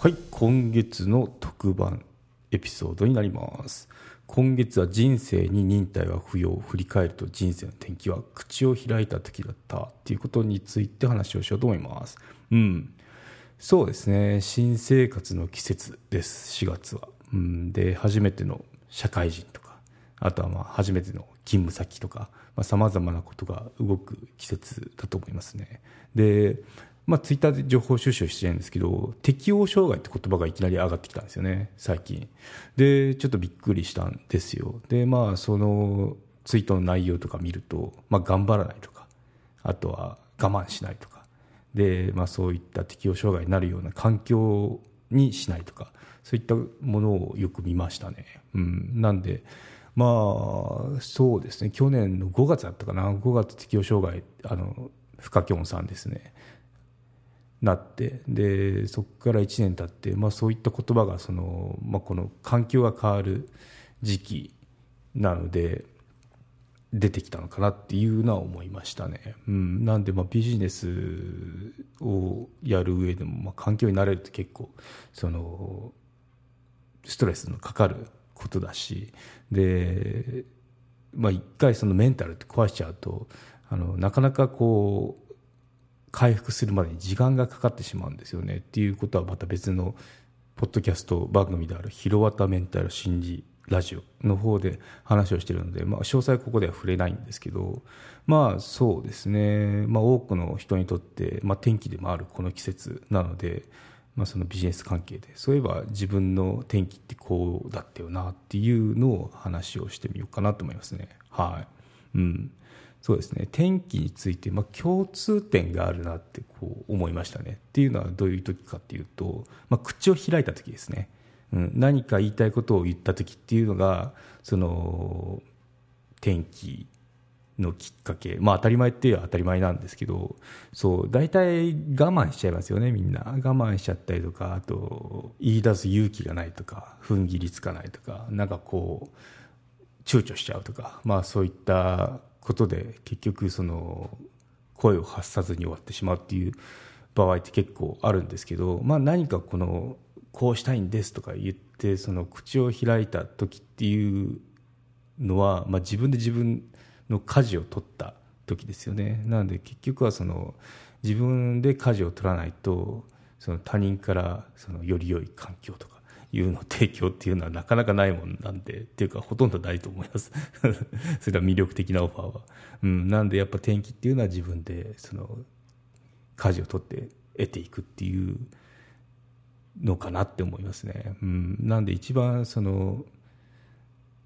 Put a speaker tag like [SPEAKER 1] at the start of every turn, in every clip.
[SPEAKER 1] はい今月の特番エピソードになります。今月は人生に忍耐は不要振り返ると人生の転機は口を開いた時だったっていうことについて話をしようと思います。うん。そうですね。新生活の季節です4月は、うん、で初めての社会人とかあとはまあ初めての勤務先とかさまざ、まなことが動く季節だと思いますね。でまあ、ツイッターで情報収集してるんですけど、適応障害って言葉がいきなり上がってきたんですよね、最近。で、ちょっとびっくりしたんですよ。で、まあ、そのツイートの内容とか見ると、まあ、頑張らないとか、あとは我慢しないとか、で、まあ、そういった適応障害になるような環境にしないとか、そういったものをよく見ましたね。うん。なんで、まあ、そうですね、去年の5月だったかな、5月適応障害、あの、深きょんさんですね。なってでそこから1年経って、まあ、そういった言葉がその、まあ、この環境が変わる時期なので出てきたのかなっていうのは思いましたね。うん、なんでまあビジネスをやる上でも、まあ、環境になれるって結構そのストレスのかかることだしで、まあ、一回そのメンタルって壊しちゃうとあのなかなかこう回復するまでに時間がかかってしまうんですよねっていうことはまた別のポッドキャスト番組である「ひろわたメンタル心理ラジオ」の方で話をしてるので、まあ、詳細ここでは触れないんですけどまあそうですね、まあ、多くの人にとって、まあ、天気でもあるこの季節なので、まあ、そのビジネス関係でそういえば自分の天気ってこうだったよなっていうのを話をしてみようかなと思いますね。はい。うん。そうですね。天気について、まあ、共通点があるなってこう思いましたね。っていうのはどういう時かっていうと、まあ、口を開いた時ですね、うん、何か言いたいことを言った時っていうのがその天気のきっかけ。まあ当たり前っていうのは当たり前なんですけどそう大体我慢しちゃいますよねみんな。我慢しちゃったりとかあと言い出す勇気がないとか踏ん切りつかないとかなんかこう躊躇しちゃうとかまあそういったことで結局その声を発さずに終わってしまうっていう場合って結構あるんですけど、まあ、何かこのこうしたいんですとか言ってその口を開いた時っていうのは、まあ、自分で自分の舵を取った時ですよね。なので結局はその自分で舵を取らないとその他人からそのより良い環境とかいうの提供っていうのはなかなかないもんなんでっていうかほとんどないと思います。それは魅力的なオファーは、うん、なんでやっぱ転機っていうのは自分でその舵を取って得ていくっていうのかなって思いますね、うん、なんで一番その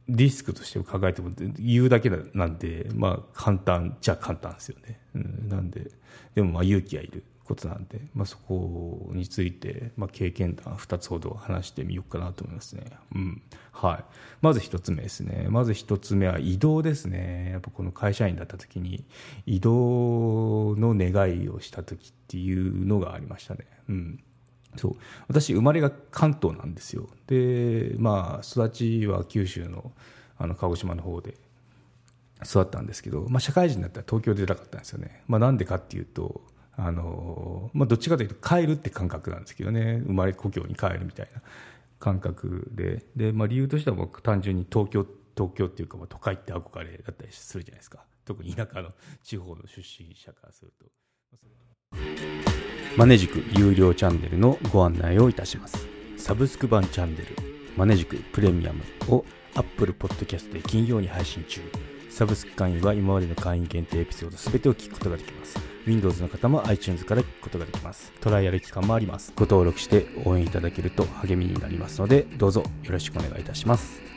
[SPEAKER 1] リスクとして考えても言うだけなんでまあ簡単じゃ簡単ですよね、うん、なんででもまあ勇気がいる。ことなんで、まあ、そこについて、まあ、経験談2つほど話してみようかなと思いますね、うん。はい、まず1つ目ですね。まず1つ目は移動ですね。やっぱこの会社員だった時に移動の願いをした時っていうのがありましたね、うん、そう。私生まれが関東なんですよ。でまあ育ちは九州のあの鹿児島の方で育ったんですけど、まあ、社会人だったら東京出たかったんですよね、まあ、なんでかっていうとあのまあ、どっちかというと帰るって感覚なんですけどね生まれ故郷に帰るみたいな感覚でで、まあ、理由としては僕単純に東京東京っていうか、まあ、都会って憧れだったりするじゃないですか特に田舎の地方の出身者からすると。マネジク有料チャンネルのご案内をいたします。サブスク版チャンネルマネジクプレミアムを Apple Podcast で金曜に配信中。サブスク会員は今までの会員限定エピソード全てを聞くことができます。Windows の方も iTunes から聞くことができます。トライアル期間もあります。ご登録して応援いただけると励みになりますので、どうぞよろしくお願いいたします。